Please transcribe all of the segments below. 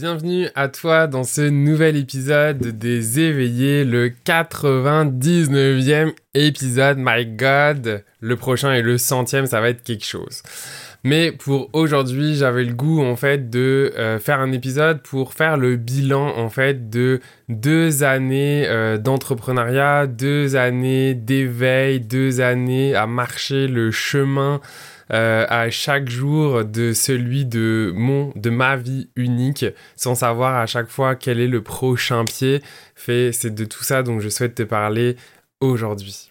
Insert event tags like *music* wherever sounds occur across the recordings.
Bienvenue à toi dans ce nouvel épisode des éveillés, le 99e épisode. My God, le prochain et le centième, ça va être quelque chose. Mais pour aujourd'hui, j'avais le goût en fait de euh, faire un épisode pour faire le bilan en fait de deux années euh, d'entrepreneuriat, deux années d'éveil, deux années à marcher le chemin euh, à chaque jour de celui de mon, de ma vie unique, sans savoir à chaque fois quel est le prochain pied. Fait, c'est de tout ça dont je souhaite te parler aujourd'hui.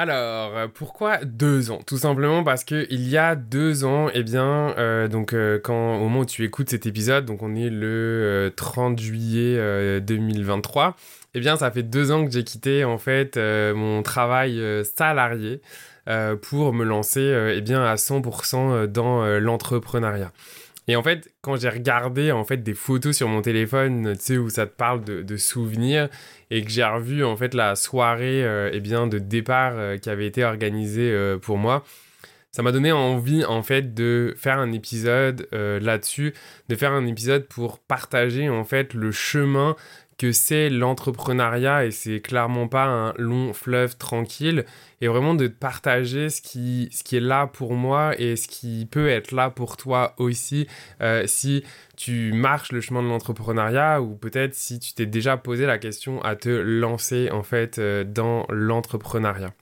Alors, euh, pourquoi deux ans? Tout simplement parce que il y a deux ans, eh bien, euh, donc euh, quand au moment où tu écoutes cet épisode, donc on est le 30 juillet 2023, eh bien, ça fait deux ans que j'ai quitté en fait mon travail salarié pour me lancer, eh bien, à 100% dans l'entrepreneuriat. Et en fait, quand j'ai regardé en fait des photos sur mon téléphone, tu sais où ça te parle de, souvenirs, et que j'ai revu en fait la soirée euh, eh bien de départ euh, qui avait été organisée euh, pour moi, ça m'a donné envie en fait de faire un épisode là-dessus, de faire un épisode pour partager en fait le chemin que c'est l'entrepreneuriat et c'est clairement pas un long fleuve tranquille et vraiment de partager ce qui, ce qui est là pour moi et ce qui peut être là pour toi aussi euh, si tu marches le chemin de l'entrepreneuriat ou peut-être si tu t'es déjà posé la question à te lancer en fait euh, dans l'entrepreneuriat.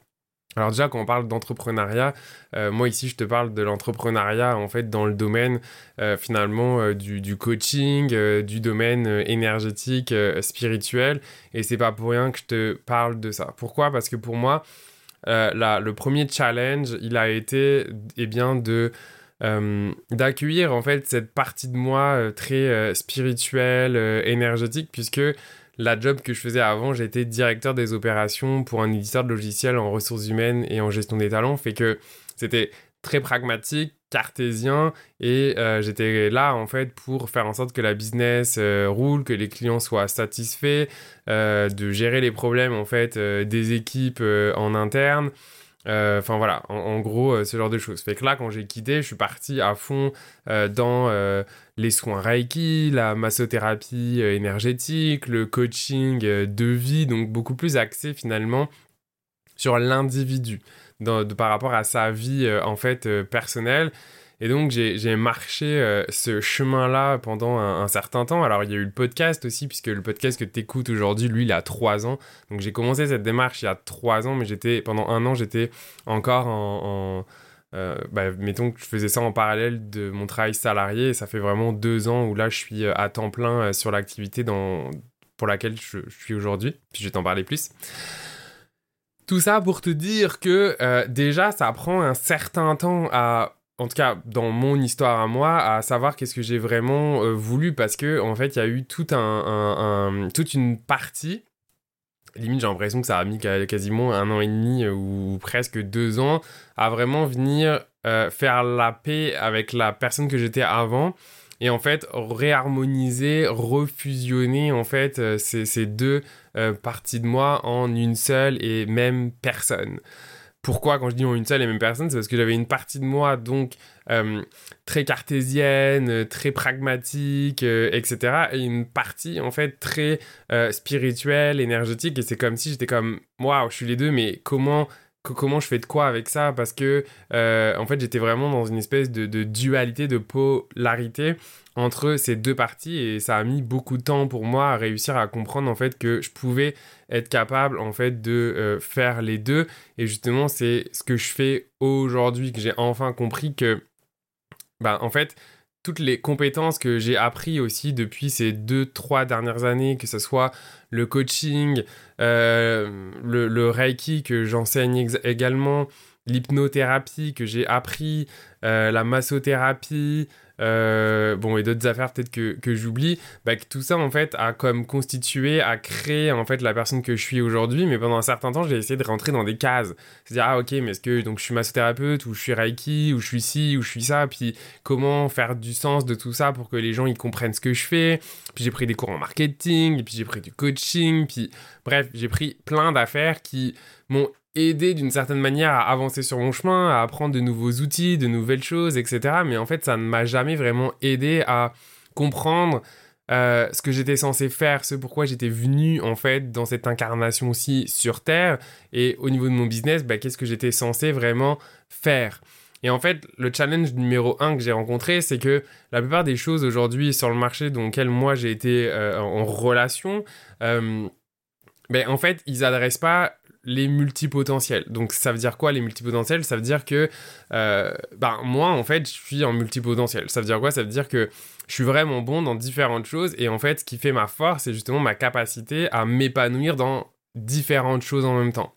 Alors déjà, quand on parle d'entrepreneuriat, euh, moi ici, je te parle de l'entrepreneuriat en fait dans le domaine euh, finalement euh, du, coaching, du domaine énergétique, spirituel. Et c'est pas pour rien que je te parle de ça. Pourquoi? Parce que pour moi, le premier challenge, il a été eh bien de d'accueillir en fait cette partie de moi très spirituelle, énergétique, puisque la job que je faisais avant, j'étais directeur des opérations pour un éditeur de logiciels en ressources humaines et en gestion des talents, fait que c'était très pragmatique, cartésien et euh, j'étais là en fait pour faire en sorte que la business euh, roule, que les clients soient satisfaits, euh, de gérer les problèmes en fait des équipes en interne. Enfin voilà, en, gros, ce genre de choses. Fait que là, quand j'ai quitté, je suis parti à fond dans les soins Reiki, la massothérapie euh, énergétique, le coaching euh, de vie, donc beaucoup plus axé finalement sur l'individu par rapport à sa vie euh, en fait personnelle. Et donc j'ai marché ce chemin-là pendant un, certain temps. Alors il y a eu le podcast aussi, puisque le podcast que tu écoutes aujourd'hui, lui, il a trois ans. Donc j'ai commencé cette démarche il y a trois ans, mais j'étais pendant un an, j'étais encore en euh, bah, mettons que je faisais ça en parallèle de mon travail salarié, ça fait vraiment deux ans où là je suis euh, à temps plein euh, sur l'activité pour laquelle je, suis aujourd'hui, puis je vais t'en parler plus. Tout ça pour te dire que déjà ça prend un certain temps à en tout cas dans mon histoire à moi, à savoir qu'est-ce que j'ai vraiment voulu parce que en fait il y a eu toute une partie limite j'ai l'impression que ça a mis quasiment un an et demi euh, ou presque deux ans à vraiment venir euh, faire la paix avec la personne que j'étais avant et en fait réharmoniser, refusionner en fait euh, ces, deux parties de moi en une seule et même personne. Pourquoi quand je dis une seule et même personne C'est parce que j'avais une partie de moi donc euh, très cartésienne, très pragmatique, euh, etc. Et une partie en fait très euh, spirituelle, énergétique. Et c'est comme si j'étais comme, waouh, je suis les deux, mais comment comment je fais de quoi avec ça parce que en fait j'étais vraiment dans une espèce de, de, dualité de polarité entre ces deux parties et ça a mis beaucoup de temps pour moi à réussir à comprendre en fait que je pouvais être capable en fait de euh, faire les deux. Et justement c'est ce que je fais aujourd'hui que j'ai enfin compris que bah en fait toutes les compétences que j'ai appris aussi depuis ces deux, trois dernières années, que ce soit le coaching, euh, le, reiki que j'enseigne également, l'hypnothérapie que j'ai appris, euh, la massothérapie, euh, bon, et d'autres affaires peut-être que, que j'oublie, bah, tout ça en fait a comme constitué, a créé en fait la personne que je suis aujourd'hui, mais pendant un certain temps j'ai essayé de rentrer dans des cases. C'est-à-dire, ah ok, mais est-ce que donc je suis massothérapeute, ou je suis Reiki, ou je suis ci, ou je suis ça, puis comment faire du sens de tout ça pour que les gens ils comprennent ce que je fais? Puis j'ai pris des cours en marketing, et puis j'ai pris du coaching, puis bref, j'ai pris plein d'affaires qui m'ont aidé d'une certaine manière à avancer sur mon chemin, à apprendre de nouveaux outils, de nouvelles choses, etc. Mais en fait, ça ne m'a jamais vraiment aidé à comprendre euh, ce que j'étais censé faire, ce pourquoi j'étais venu en fait dans cette incarnation aussi sur Terre. Et au niveau de mon business, bah, qu'est-ce que j'étais censé vraiment faire? Et en fait, le challenge numéro un que j'ai rencontré, c'est que la plupart des choses aujourd'hui sur le marché dans lequel moi j'ai été euh, en relation, euh, ben, en fait, ils n'adressent pas les multipotentiels. Donc ça veut dire quoi les multipotentiels? Ça veut dire que ben, moi en fait je suis en multipotentiel. Ça veut dire quoi? Ça veut dire que je suis vraiment bon dans différentes choses et en fait ce qui fait ma force c'est justement ma capacité à m'épanouir dans différentes choses en même temps.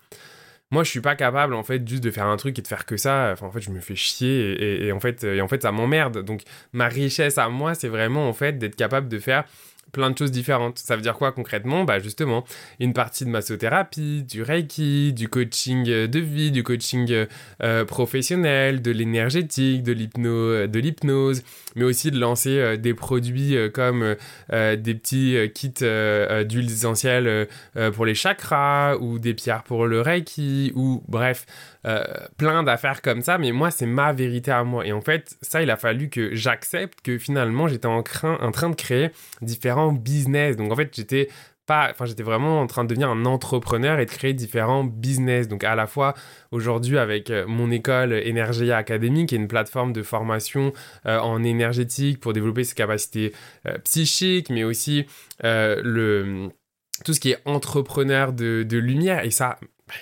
Moi, je suis pas capable en fait juste de faire un truc et de faire que ça. Enfin, en fait, je me fais chier et, en fait, et en fait, ça m'emmerde. Donc, ma richesse à moi, c'est vraiment en fait d'être capable de faire plein de choses différentes. Ça veut dire quoi concrètement? Bah justement, une partie de massothérapie, du reiki, du coaching de vie, du coaching euh, professionnel, de l'énergétique, de l'hypno, de l'hypnose, mais aussi de lancer euh, des produits euh, comme des petits kits d'huiles essentielles pour les chakras ou des pierres pour le reiki ou bref, plein d'affaires comme ça. Mais moi, c'est ma vérité à moi. Et en fait, ça, il a fallu que j'accepte que finalement, j'étais en, en train de créer différents business. Donc en fait, j'étais pas, enfin j'étais vraiment en train de devenir un entrepreneur et de créer différents business. Donc à la fois aujourd'hui avec euh, mon école Energia Academy, qui est une plateforme de formation euh, en énergétique pour développer ses capacités euh, psychiques, mais aussi le tout ce qui est entrepreneur de, lumière. Et ça,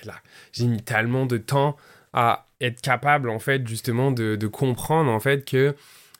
bah, j'ai mis tellement de temps à être capable en fait justement de comprendre en fait que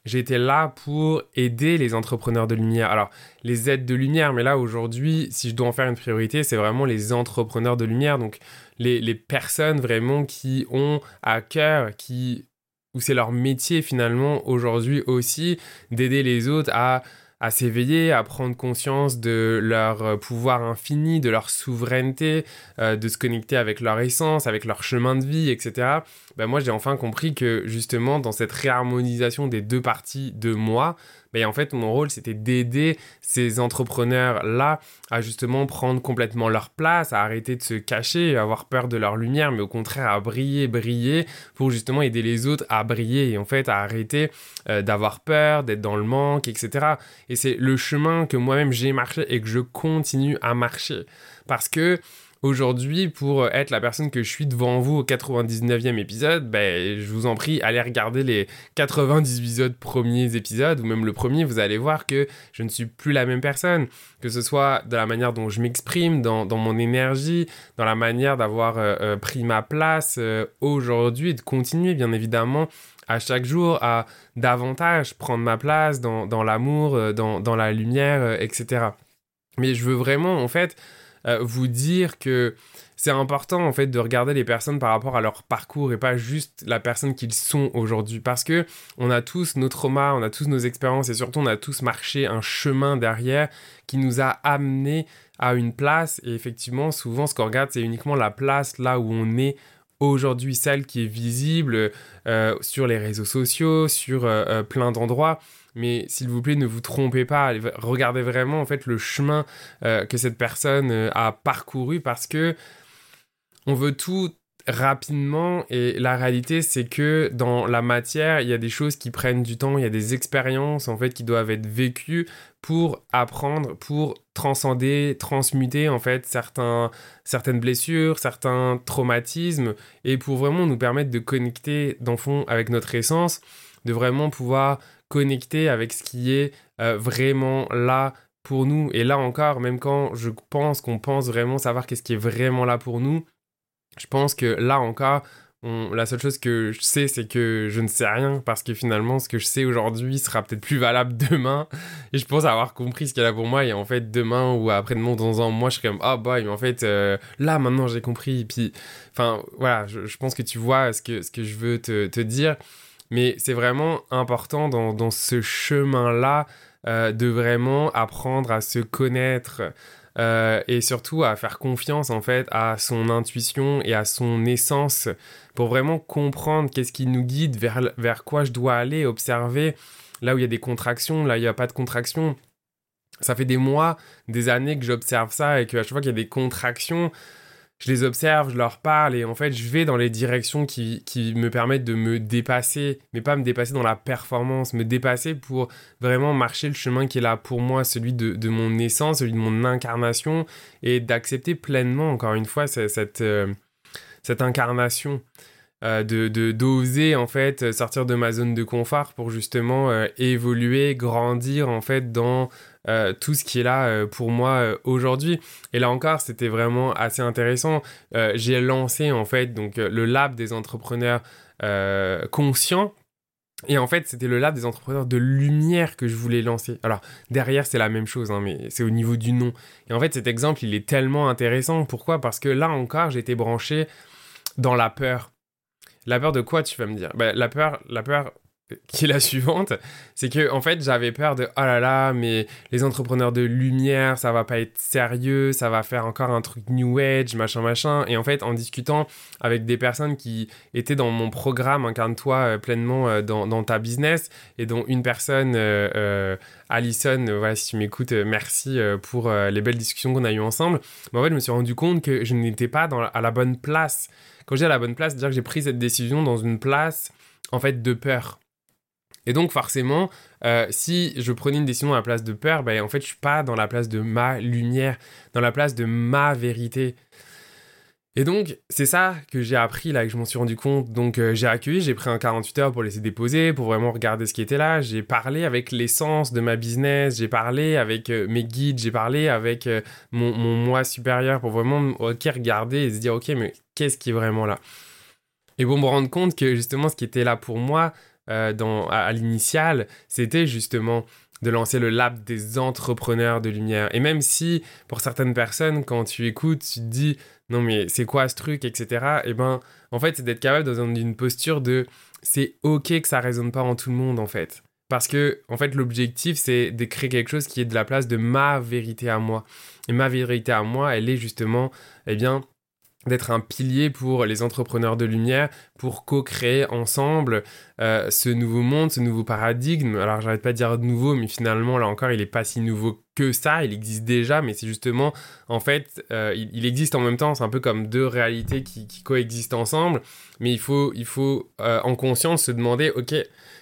J'étais là pour aider les entrepreneurs de lumière. Alors, les aides de lumière, mais là aujourd'hui, si je dois en faire une priorité, c'est vraiment les entrepreneurs de lumière. Donc, les, les personnes vraiment qui ont à cœur, qui, où c'est leur métier finalement aujourd'hui aussi, d'aider les autres à à s'éveiller, à prendre conscience de leur euh, pouvoir infini, de leur souveraineté, euh, de se connecter avec leur essence, avec leur chemin de vie, etc. Ben moi, j'ai enfin compris que justement, dans cette réharmonisation des deux parties de moi, ben en fait, mon rôle, c'était d'aider ces entrepreneurs-là à justement prendre complètement leur place, à arrêter de se cacher, à avoir peur de leur lumière, mais au contraire à briller, briller, pour justement aider les autres à briller et en fait à arrêter euh, d'avoir peur, d'être dans le manque, etc. Et c'est le chemin que moi-même j'ai marché et que je continue à marcher. Parce que Aujourd'hui, pour être la personne que je suis devant vous au 99e épisode, ben, je vous en prie, allez regarder les 98 autres premiers épisodes, ou même le premier, vous allez voir que je ne suis plus la même personne. Que ce soit dans la manière dont je m'exprime, dans, mon énergie, dans la manière d'avoir euh, euh, pris ma place euh, aujourd'hui et de continuer, bien évidemment, à chaque jour à davantage prendre ma place dans, l'amour, dans, dans, la lumière, etc. Mais je veux vraiment, en fait, euh, vous dire que c'est important en fait de regarder les personnes par rapport à leur parcours et pas juste la personne qu'ils sont aujourd'hui. Parce que on a tous nos traumas, on a tous nos expériences et surtout on a tous marché un chemin derrière qui nous a amené à une place. Et effectivement souvent ce qu'on regarde c'est uniquement la place là où on est aujourd'hui celle qui est visible euh, sur les réseaux sociaux, sur euh, plein d'endroits mais s'il vous plaît, ne vous trompez pas. Regardez vraiment en fait le chemin euh, que cette personne euh, a parcouru parce que on veut tout rapidement et la réalité c'est que dans la matière il y a des choses qui prennent du temps il y a des expériences en fait qui doivent être vécues pour apprendre pour transcender transmuter en fait certains certaines blessures certains traumatismes et pour vraiment nous permettre de connecter dans fond avec notre essence de vraiment pouvoir connecter avec ce qui est euh, vraiment là pour nous. Et là encore, même quand je pense qu'on pense vraiment savoir qu'est-ce qui est vraiment là pour nous, je pense que là encore, la seule chose que je sais, c'est que je ne sais rien parce que finalement, ce que je sais aujourd'hui sera peut-être plus valable *laughs* demain. Et je pense avoir compris ce qu'elle a pour moi. Et en fait, demain ou après-demain, dans un mois, je serai comme, ah, boy, mais en fait, euh, là, maintenant, j'ai compris. Et puis, enfin, voilà, je, pense que tu vois ce que, ce que je veux te, te dire. Mais c'est vraiment important dans, dans ce chemin-là euh, de vraiment apprendre à se connaître, euh, et surtout à faire confiance en fait à son intuition et à son essence pour vraiment comprendre qu'est-ce qui nous guide, vers, vers quoi je dois aller, observer là où il y a des contractions, là où il n'y a pas de contractions. Ça fait des mois, des années que j'observe ça et qu'à chaque fois qu'il y a des contractions, je les observe, je leur parle et en fait je vais dans les directions qui, qui, me permettent de me dépasser, mais pas me dépasser dans la performance, me dépasser pour vraiment marcher le chemin qui est là pour moi, celui de, de mon essence, celui de mon incarnation et d'accepter pleinement encore une fois cette, euh, cette incarnation. Euh, de d'oser en fait sortir de ma zone de confort pour justement euh, évoluer, grandir en fait dans euh, tout ce qui est là euh, pour moi euh, aujourd'hui. Et là encore, c'était vraiment assez intéressant. J'ai lancé en fait donc le lab des entrepreneurs conscients. Et en fait, c'était le lab des entrepreneurs de lumière que je voulais lancer. Alors, derrière, c'est la même chose, hein, mais c'est au niveau du nom. Et en fait, cet exemple, il est tellement intéressant. Pourquoi? Parce que là encore, j'étais branché dans la peur. La peur de quoi, tu vas me dire? Ben, La peur, la peur qui est la suivante, c'est que en fait j'avais peur de oh là là mais les entrepreneurs de lumière ça va pas être sérieux, ça va faire encore un truc new age machin machin. Et en fait en discutant avec des personnes qui étaient dans mon programme incarne-toi euh, pleinement euh, dans, ta business et dont une personne euh, Alison voilà si tu m'écoutes merci pour les belles discussions qu'on a eues ensemble mais en fait je me suis rendu compte que je n'étais pas à la bonne place. Quand j'ai à la bonne place c'est à dire que j'ai pris cette décision dans une place en fait de peur et donc forcément, euh, si je prenais une décision à la place de peur, ben, en fait, je suis pas dans la place de ma lumière, dans la place de ma vérité. Et donc, c'est ça que j'ai appris là, que je m'en suis rendu compte. Donc, euh, j'ai accueilli, j'ai pris un 48 heures pour laisser déposer, pour vraiment regarder ce qui était là. J'ai parlé avec l'essence de ma business, j'ai parlé avec euh, mes guides, j'ai parlé avec mon, moi supérieur pour vraiment ok, regarder et se dire, ok, mais qu'est-ce qui est vraiment là? Et pour me rendre compte que justement, ce qui était là pour moi, euh, dans, à, l'initial, c'était justement de lancer le lab des entrepreneurs de lumière. Et même si, pour certaines personnes, quand tu écoutes, tu te dis non mais c'est quoi ce truc, etc. Et eh ben, en fait, c'est d'être capable dans une posture de c'est ok que ça résonne pas en tout le monde, en fait. Parce que, en fait, l'objectif, c'est de créer quelque chose qui est de la place de ma vérité à moi. Et ma vérité à moi, elle est justement, eh bien, d'être un pilier pour les entrepreneurs de lumière, pour co-créer ensemble euh, ce nouveau monde, ce nouveau paradigme. Alors j'arrête pas de dire nouveau, mais finalement là encore il est pas si nouveau que ça, il existe déjà, mais c'est justement en fait euh, il, existe en même temps, c'est un peu comme deux réalités qui, coexistent ensemble, mais il faut, il faut euh, en conscience se demander ok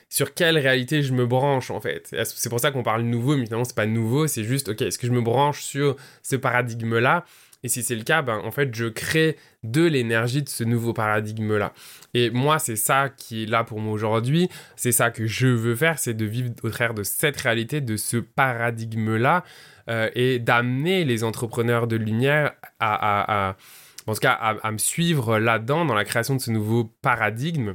sur quelle réalité je me branche en fait? C'est pour ça qu'on parle nouveau, mais finalement c'est pas nouveau, c'est juste ok est-ce que je me branche sur ce paradigme là et si c'est le cas, ben, en fait, je crée de l'énergie de ce nouveau paradigme-là. Et moi, c'est ça qui est là pour moi aujourd'hui. C'est ça que je veux faire, c'est de vivre au travers de cette réalité, de ce paradigme-là, euh, et d'amener les entrepreneurs de lumière à, en tout cas, à me suivre là-dedans, dans la création de ce nouveau paradigme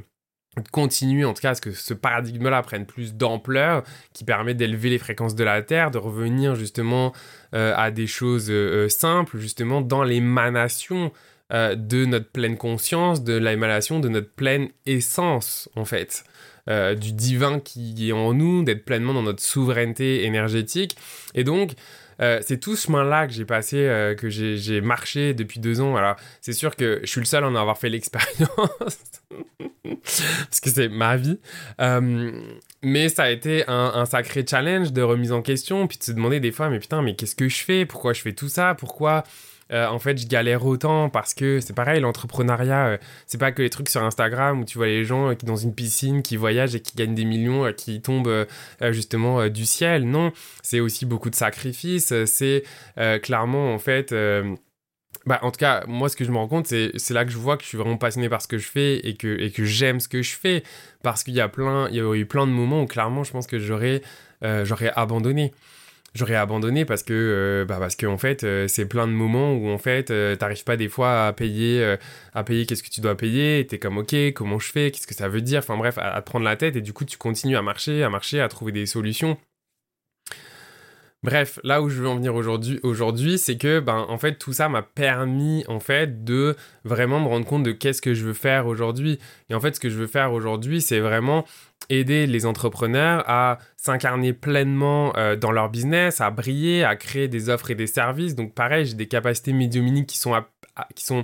continuer en tout cas à ce que ce paradigme-là prenne plus d'ampleur, qui permet d'élever les fréquences de la Terre, de revenir justement euh, à des choses euh, euh, simples, justement dans l'émanation de notre pleine conscience, de l'émanation de notre pleine essence en fait. du divin qui est en nous, d'être pleinement dans notre souveraineté énergétique. Et donc, euh, c'est tout ce chemin-là que j'ai passé, euh, que j'ai marché depuis deux ans. Alors, c'est sûr que je suis le seul à en avoir fait l'expérience, *laughs* parce que c'est ma vie. Euh, mais ça a été un, un, sacré challenge de remise en question, puis de se demander des fois, mais putain, mais qu'est-ce que je fais? Pourquoi je fais tout ça? Pourquoi euh, en fait, je galère autant parce que c'est pareil, l'entrepreneuriat, euh, c'est pas que les trucs sur Instagram où tu vois les gens qui dans une piscine qui voyagent et qui gagnent des millions, euh, qui tombent justement du ciel. Non, c'est aussi beaucoup de sacrifices. C'est clairement, en fait. Bah, en tout cas, moi, ce que je me rends compte, c'est là que je vois que je suis vraiment passionné par ce que je fais et que, et que j'aime ce que je fais. Parce qu'il y a plein, il y a eu plein de moments où clairement, je pense que j'aurais abandonné. J'aurais abandonné parce que euh, bah parce que en fait euh, c'est plein de moments où en fait euh, t'arrives pas des fois à payer à payer qu'est-ce que tu dois payer t'es comme ok comment je fais? Qu'est-ce que ça veut dire? Enfin bref à, à, te prendre la tête et du coup tu continues à marcher à marcher à trouver des solutions Bref, là où je veux en venir aujourd'hui, aujourd'hui, c'est que ben en fait tout ça m'a permis en fait de vraiment me rendre compte de qu'est-ce que je veux faire aujourd'hui. Et en fait, ce que je veux faire aujourd'hui, c'est vraiment aider les entrepreneurs à s'incarner pleinement euh, dans leur business, à briller, à créer des offres et des services. Donc pareil, j'ai des capacités médiumniques qui sont qui sont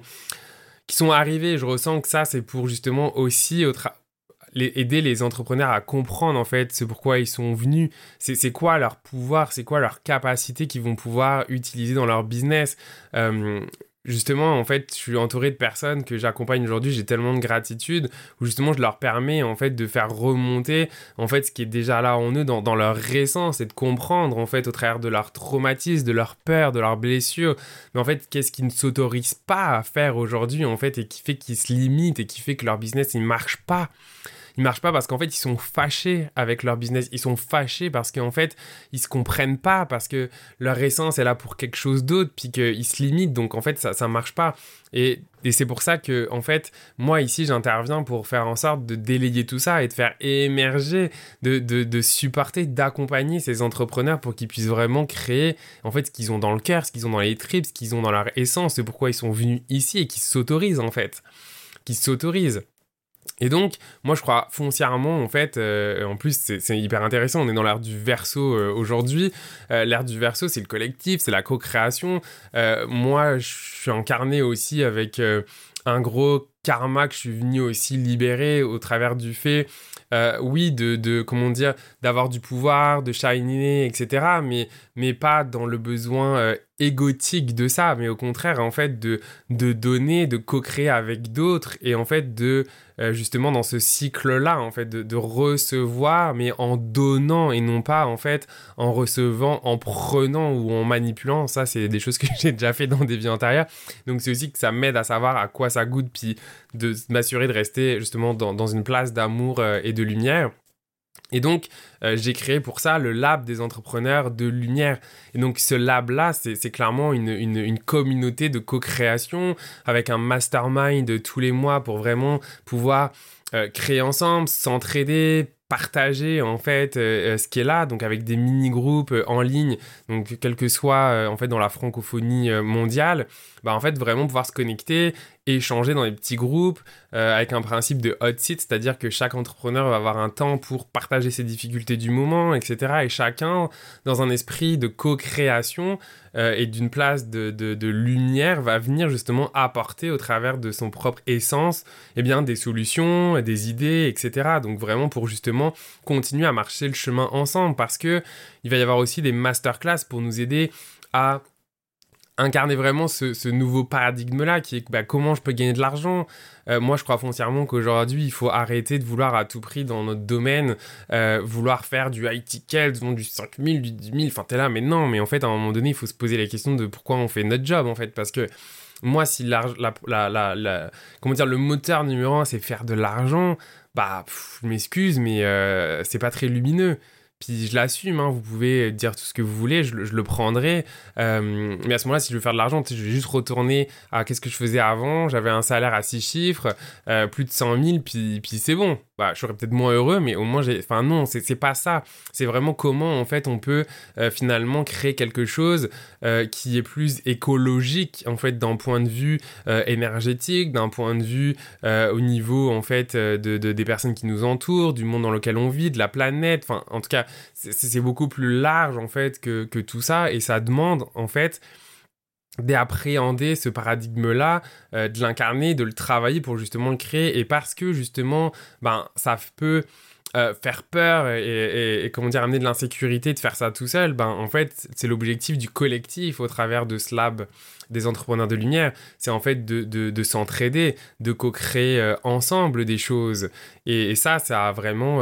qui sont arrivées. Je ressens que ça, c'est pour justement aussi au, aider les entrepreneurs à comprendre en fait ce pourquoi ils sont venus, c'est quoi leur pouvoir, c'est quoi leur capacité qu'ils vont pouvoir utiliser dans leur business. Euh, justement, en fait, je suis entouré de personnes que j'accompagne aujourd'hui, j'ai tellement de gratitude, où justement je leur permets en fait de faire remonter en fait ce qui est déjà là en eux dans, dans leur essence et de comprendre en fait au travers de leur traumatisme, de leur peur, de leurs blessures, mais en fait qu'est-ce qu'ils ne s'autorisent pas à faire aujourd'hui en fait et qui fait qu'ils se limitent et qui fait que leur business il marche pas ils marchent pas parce qu'en fait, ils sont fâchés avec leur business. Ils sont fâchés parce qu'en fait, ils se comprennent pas, parce que leur essence est là pour quelque chose d'autre, puis qu'ils se limitent. Donc, en fait, ça, ça marche pas. Et, et c'est pour ça que, en fait, moi, ici, j'interviens pour faire en sorte de délayer tout ça et de faire émerger, de, de, supporter, d'accompagner ces entrepreneurs pour qu'ils puissent vraiment créer, en fait, ce qu'ils ont dans le cœur, ce qu'ils ont dans les tripes, ce qu'ils ont dans leur essence, c'est pourquoi ils sont venus ici et qu'ils s'autorisent, en fait. Qu'ils s'autorisent. Et donc, moi, je crois foncièrement, en fait, euh, en plus, c'est hyper intéressant, on est dans l'ère du verso euh, aujourd'hui. Euh, l'ère du verso, c'est le collectif, c'est la co-création. moi, je suis incarné aussi avec un gros karma que je suis venu aussi libérer au travers du fait, oui, de, de, comment dire, d'avoir du pouvoir, de shiner, etc., mais, mais pas dans le besoin égotique de ça, mais au contraire, en fait, de, de donner, de co-créer avec d'autres, et en fait, de euh, justement dans ce cycle-là, en fait, de, recevoir, mais en donnant et non pas, en fait, en recevant, en prenant ou en manipulant. Ça, c'est des choses que *laughs* j'ai déjà fait dans des vies antérieures. Donc, c'est aussi que ça m'aide à savoir à quoi ça goûte, puis de m'assurer de rester justement dans, dans une place d'amour euh, et de lumière. Et donc, euh, j'ai créé pour ça le lab des entrepreneurs de lumière. Et donc, ce lab-là, c'est clairement une, communauté de co-création avec un mastermind tous les mois pour vraiment pouvoir euh, créer ensemble, s'entraider, partager en fait euh, ce qui est là donc avec des mini groupes en ligne donc quel que soit en fait dans la francophonie mondiale bah en fait vraiment pouvoir se connecter échanger dans des petits groupes avec un principe de hot seat c'est-à-dire que chaque entrepreneur va avoir un temps pour partager ses difficultés du moment etc et chacun dans un esprit de co-création et d'une place de, de, de, lumière va venir justement apporter au travers de son propre essence eh bien des solutions des idées etc donc vraiment pour justement continuer à marcher le chemin ensemble. Parce que il va y avoir aussi des masterclass pour nous aider à incarner vraiment ce, nouveau paradigme-là qui est bah, comment je peux gagner de l'argent? Euh, moi, je crois foncièrement qu'aujourd'hui, il faut arrêter de vouloir à tout prix dans notre domaine, euh, vouloir faire du high ticket, du 5000, du 10 000, enfin t'es là, mais non, mais en fait, à un moment donné, il faut se poser la question de pourquoi on fait notre job, en fait, parce que moi, si la, la, la, comment dire, le moteur numéro un, c'est faire de l'argent, bah, je m'excuse, mais euh, c'est pas très lumineux. Puis je l'assume, hein, vous pouvez dire tout ce que vous voulez, je, le prendrai. Euh, mais à ce moment-là, si je veux faire de l'argent, je vais juste retourner à qu'est-ce que je faisais avant. J'avais un salaire à 6 chiffres, euh, plus de 100 000, puis, puis c'est bon. Bah, je serais peut-être moins heureux, mais au moins, j'ai. Enfin, non, c'est pas ça. C'est vraiment comment, en fait, on peut euh, finalement créer quelque chose qui est plus écologique, en fait, d'un point de vue énergétique, d'un point de vue au niveau, en fait, de, de, des personnes qui nous entourent, du monde dans lequel on vit, de la planète. Enfin, en tout cas, c'est beaucoup plus large en fait que, tout ça et ça demande en fait d'appréhender ce paradigme-là, euh, de l'incarner, de le travailler pour justement le créer. Et parce que justement, ben, ça peut euh, faire peur et, comment dire, amener de l'insécurité de faire ça tout seul, ben, en fait, c'est l'objectif du collectif au travers de ce lab des entrepreneurs de lumière, c'est en fait de, s'entraider, de co-créer euh, ensemble des choses. Et, ça, ça a vraiment,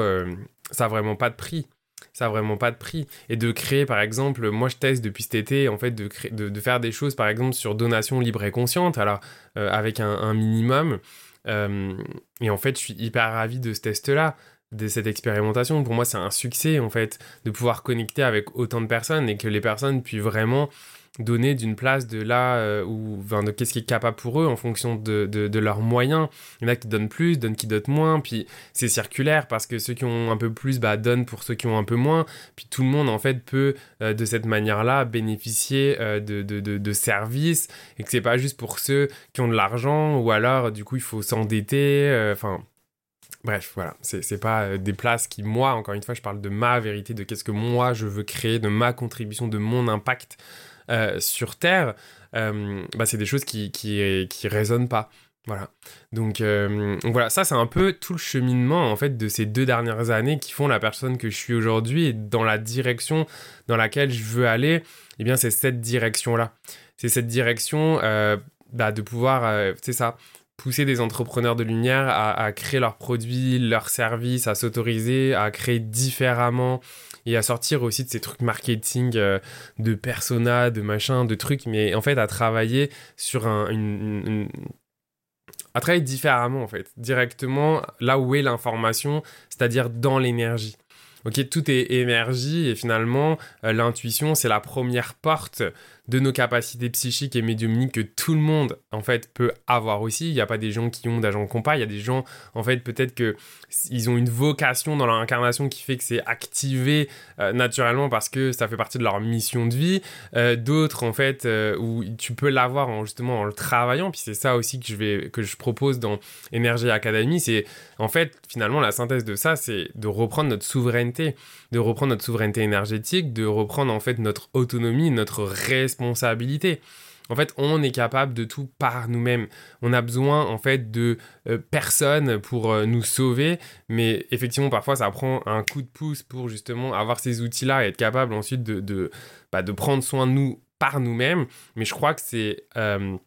ça a vraiment pas de prix ça a vraiment pas de prix. Et de créer, par exemple, moi je teste depuis cet été, en fait, de, de, faire des choses, par exemple, sur donation libre et consciente, alors euh, avec un, minimum. Euh, et en fait, je suis hyper ravi de ce test-là de cette expérimentation. Pour moi, c'est un succès, en fait, de pouvoir connecter avec autant de personnes et que les personnes puissent vraiment donner d'une place de là euh, ou de qu'est-ce qui est capable pour eux en fonction de, de, leurs moyens. Il y en a qui donnent plus, donnent qui donnent moins, puis c'est circulaire parce que ceux qui ont un peu plus bah, donnent pour ceux qui ont un peu moins, puis tout le monde en fait peut euh, de cette manière-là bénéficier euh, de, de, de, services et que c'est pas juste pour ceux qui ont de l'argent ou alors du coup il faut s'endetter, enfin... Bref, voilà, c'est pas des places qui, moi, encore une fois, je parle de ma vérité, de qu'est-ce que moi je veux créer, de ma contribution, de mon impact euh, sur Terre, euh, bah, c'est des choses qui, qui, qui résonnent pas. Voilà. Donc, euh, donc, voilà, ça c'est un peu tout le cheminement en fait de ces deux dernières années qui font la personne que je suis aujourd'hui et dans la direction dans laquelle je veux aller. Eh bien, c'est cette direction-là. C'est cette direction bah, de pouvoir, c'est ça, pousser des entrepreneurs de lumière à, créer leurs produits, leurs services, à s'autoriser, à créer différemment, et à sortir aussi de ces trucs marketing euh, de persona, de machin, de trucs, mais en fait à travailler sur un, une, à travailler différemment en fait, directement là où est l'information, c'est-à-dire dans l'énergie. Ok, tout est énergie et finalement euh, l'intuition c'est la première porte de nos capacités psychiques et médiumniques que tout le monde en fait peut avoir aussi. Il n'y a pas des gens qui ont d'agents compas, il y a des gens en fait peut-être que ils ont une vocation dans leur incarnation qui fait que c'est activé euh, naturellement parce que ça fait partie de leur mission de vie. Euh, d'autres en fait euh, où tu peux l'avoir en, justement en le travaillant. Puis c'est ça aussi que je vais que je propose dans Energy Academy, c'est en fait finalement la synthèse de ça, c'est de reprendre notre souveraineté, de reprendre notre souveraineté énergétique, de reprendre en fait notre autonomie, notre responsabilité responsabilité. En fait, on est capable de tout par nous-mêmes. On a besoin, en fait, de euh, personne pour euh, nous sauver. Mais effectivement, parfois, ça prend un coup de pouce pour justement avoir ces outils-là et être capable ensuite de, de, bah, prendre soin de nous par nous-mêmes. Mais je crois que c'est... Euh,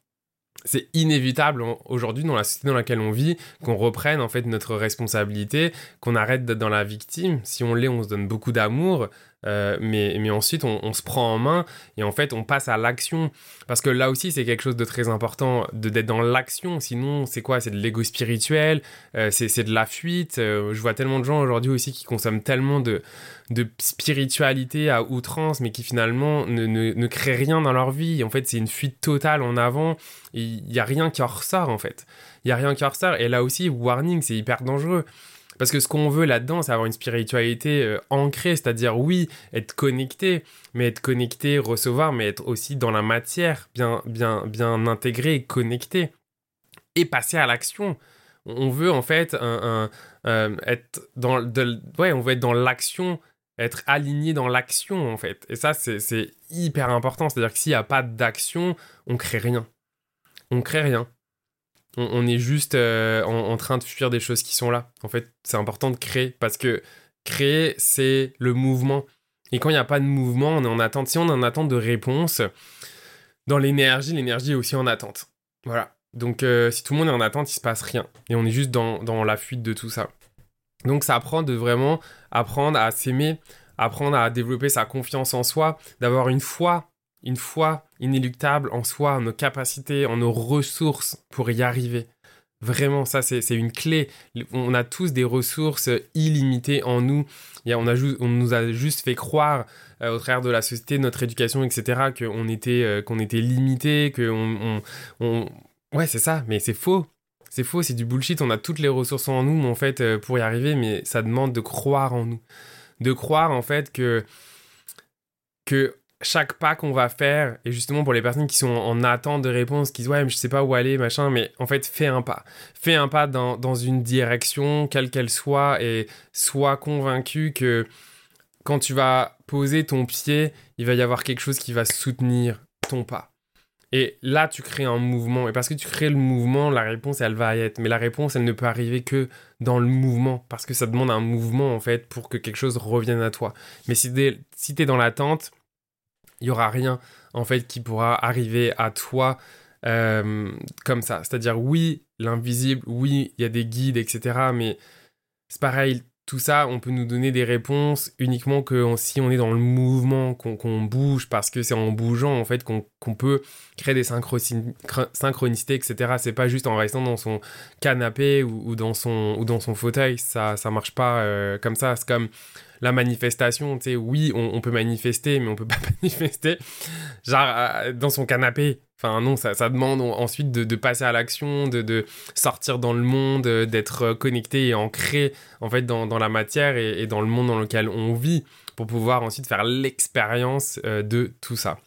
c'est inévitable aujourd'hui dans la société dans laquelle on vit qu'on reprenne en fait notre responsabilité, qu'on arrête d'être dans la victime. Si on l'est, on se donne beaucoup d'amour, euh, mais, mais ensuite, on, se prend en main et en fait, on passe à l'action. Parce que là aussi, c'est quelque chose de très important d'être dans l'action. Sinon, c'est quoi? C'est de l'ego spirituel, euh, c'est de la fuite. Euh, je vois tellement de gens aujourd'hui aussi qui consomment tellement de, de spiritualité à outrance, mais qui finalement ne, ne, ne créent rien dans leur vie. En fait, c'est une fuite totale en avant. Il n'y a rien qui en ressort, en fait. Il n'y a rien qui en ressort. Et là aussi, warning, c'est hyper dangereux. Parce que ce qu'on veut là-dedans, c'est avoir une spiritualité euh, ancrée, c'est-à-dire oui, être connecté, mais être connecté, recevoir, mais être aussi dans la matière, bien, bien, bien intégré connecté. Et passer à l'action. On veut en fait euh, être dans, ouais, on veut être dans l'action, être aligné dans l'action en fait. Et ça, c'est hyper important. C'est-à-dire que s'il n'y a pas d'action, on crée rien. On crée rien on, est juste euh, en, train de fuir des choses qui sont là. En fait, c'est important de créer parce que créer, c'est le mouvement. Et quand il n'y a pas de mouvement, on est en attente. Si on est en attente de réponse, dans l'énergie, l'énergie est aussi en attente. Voilà. Donc, euh, si tout le monde est en attente, il se passe rien. Et on est juste dans, dans la fuite de tout ça. Donc, ça apprend de vraiment apprendre à s'aimer, apprendre à développer sa confiance en soi, d'avoir une foi une foi inéluctable en soi, en nos capacités, en nos ressources pour y arriver. Vraiment, ça, c'est une clé. On a tous des ressources illimitées en nous. on, a on nous a juste fait croire, euh, au travers de la société, notre éducation, etc., qu'on était, euh, qu'on était limité, que on, Ouais, c'est ça, mais c'est faux. C'est faux, c'est du bullshit. On a toutes les ressources en nous, en fait, euh, pour y arriver, mais ça demande de croire en nous. De croire, en fait, que... que chaque pas qu'on va faire, et justement pour les personnes qui sont en attente de réponse, qui disent ouais, mais je sais pas où aller, machin, mais en fait, fais un pas. Fais un pas dans, dans une direction, quelle qu'elle soit, et sois convaincu que quand tu vas poser ton pied, il va y avoir quelque chose qui va soutenir ton pas. Et là, tu crées un mouvement. Et parce que tu crées le mouvement, la réponse, elle va y être. Mais la réponse, elle ne peut arriver que dans le mouvement. Parce que ça demande un mouvement, en fait, pour que quelque chose revienne à toi. Mais si tu si es dans l'attente, il y aura rien en fait qui pourra arriver à toi euh, comme ça. C'est-à-dire oui, l'invisible, oui, il y a des guides, etc. Mais c'est pareil, tout ça, on peut nous donner des réponses uniquement que si on est dans le mouvement, qu'on bouge, parce que c'est en bougeant en fait qu'on peut créer des synchronicités, etc. C'est pas juste en restant dans son canapé ou, dans, son, ou dans son fauteuil, ça, ça marche pas euh, comme ça. C'est comme la manifestation, tu sais, oui, on, peut manifester, mais on peut pas *laughs* manifester, genre, euh, dans son canapé. Enfin, non, ça, demande ensuite de, passer à l'action, de, sortir dans le monde, euh, d'être connecté et ancré, en fait, dans, dans la matière et, dans le monde dans lequel on vit, pour pouvoir ensuite faire l'expérience euh, de tout ça.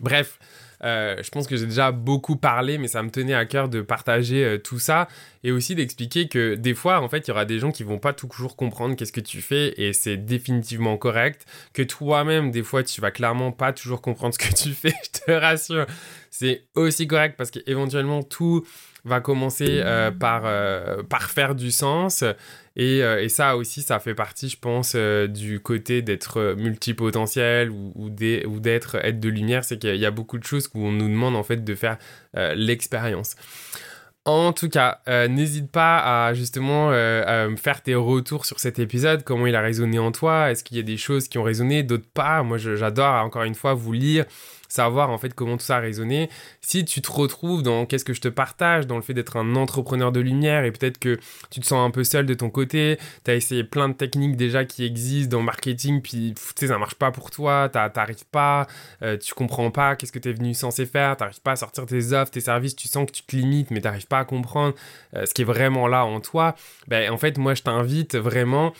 Bref, euh, je pense que j'ai déjà beaucoup parlé, mais ça me tenait à cœur de partager euh, tout ça et aussi d'expliquer que des fois, en fait, il y aura des gens qui vont pas toujours comprendre qu'est-ce que tu fais et c'est définitivement correct. Que toi-même, des fois, tu vas clairement pas toujours comprendre ce que tu fais, *laughs* je te rassure. C'est aussi correct parce qu'éventuellement, tout va commencer euh, par, par faire du sens euh, et, ça aussi, ça fait partie, je pense, euh, du côté d'être multipotentiel ou, d'être être de lumière, c'est qu'il y a beaucoup de choses où on nous demande en fait de faire euh, l'expérience. En tout cas, n'hésite pas à justement faire tes retours sur cet épisode, comment il a résonné en toi, est-ce qu'il y a des choses qui ont résonné, d'autres pas. Moi, j'adore encore une fois vous lire, savoir en fait comment tout ça a résonné. Si tu te retrouves dans qu'est-ce que je te partage, dans le fait d'être un entrepreneur de lumière et peut-être que tu te sens un peu seul de ton côté, tu as essayé plein de techniques déjà qui existent dans le marketing, puis tu sais, ça marche pas pour toi, t'arrives pas, euh, tu comprends pas qu'est-ce que tu es venu censé faire, t'arrives pas à sortir tes offres, tes services, tu sens que tu te limites, mais t'arrives pas à comprendre euh, ce qui est vraiment là en toi. Ben, en fait, moi, je t'invite vraiment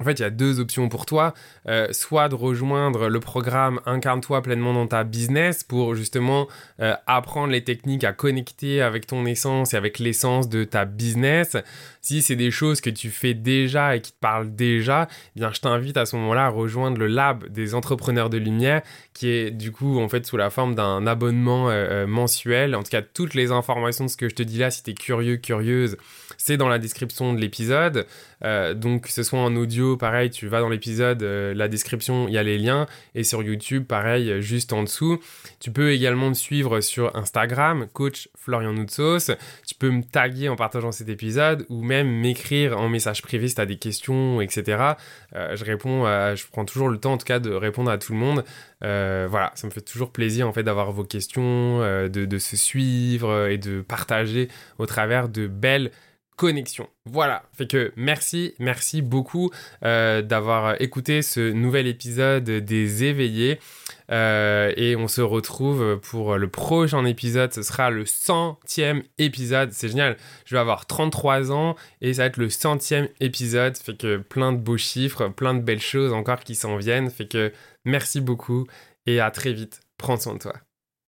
en fait, il y a deux options pour toi. Euh, soit de rejoindre le programme Incarne-toi pleinement dans ta business pour justement euh, apprendre les techniques à connecter avec ton essence et avec l'essence de ta business. Si c'est des choses que tu fais déjà et qui te parlent déjà, eh bien je t'invite à ce moment-là à rejoindre le lab des entrepreneurs de lumière qui est du coup en fait sous la forme d'un abonnement euh, mensuel. En tout cas, toutes les informations de ce que je te dis là, si tu es curieux, curieuse, c'est dans la description de l'épisode. donc que ce soit en audio pareil, tu vas dans l'épisode, euh, la description, il y a les liens. Et sur YouTube, pareil, juste en dessous. Tu peux également me suivre sur Instagram, coach Florian Noutsos. Tu peux me taguer en partageant cet épisode ou même m'écrire en message privé si tu as des questions, etc. Euh, je réponds, je prends toujours le temps en tout cas de répondre à tout le monde. Euh, voilà, ça me fait toujours plaisir en fait d'avoir vos questions, de se suivre et de partager au travers de belles Voilà, fait que merci, merci beaucoup euh, d'avoir écouté ce nouvel épisode des éveillés. Euh, et on se retrouve pour le prochain épisode. Ce sera le centième épisode. C'est génial. Je vais avoir 33 ans et ça va être le centième épisode. Fait que plein de beaux chiffres, plein de belles choses encore qui s'en viennent. Fait que merci beaucoup et à très vite. Prends soin de toi.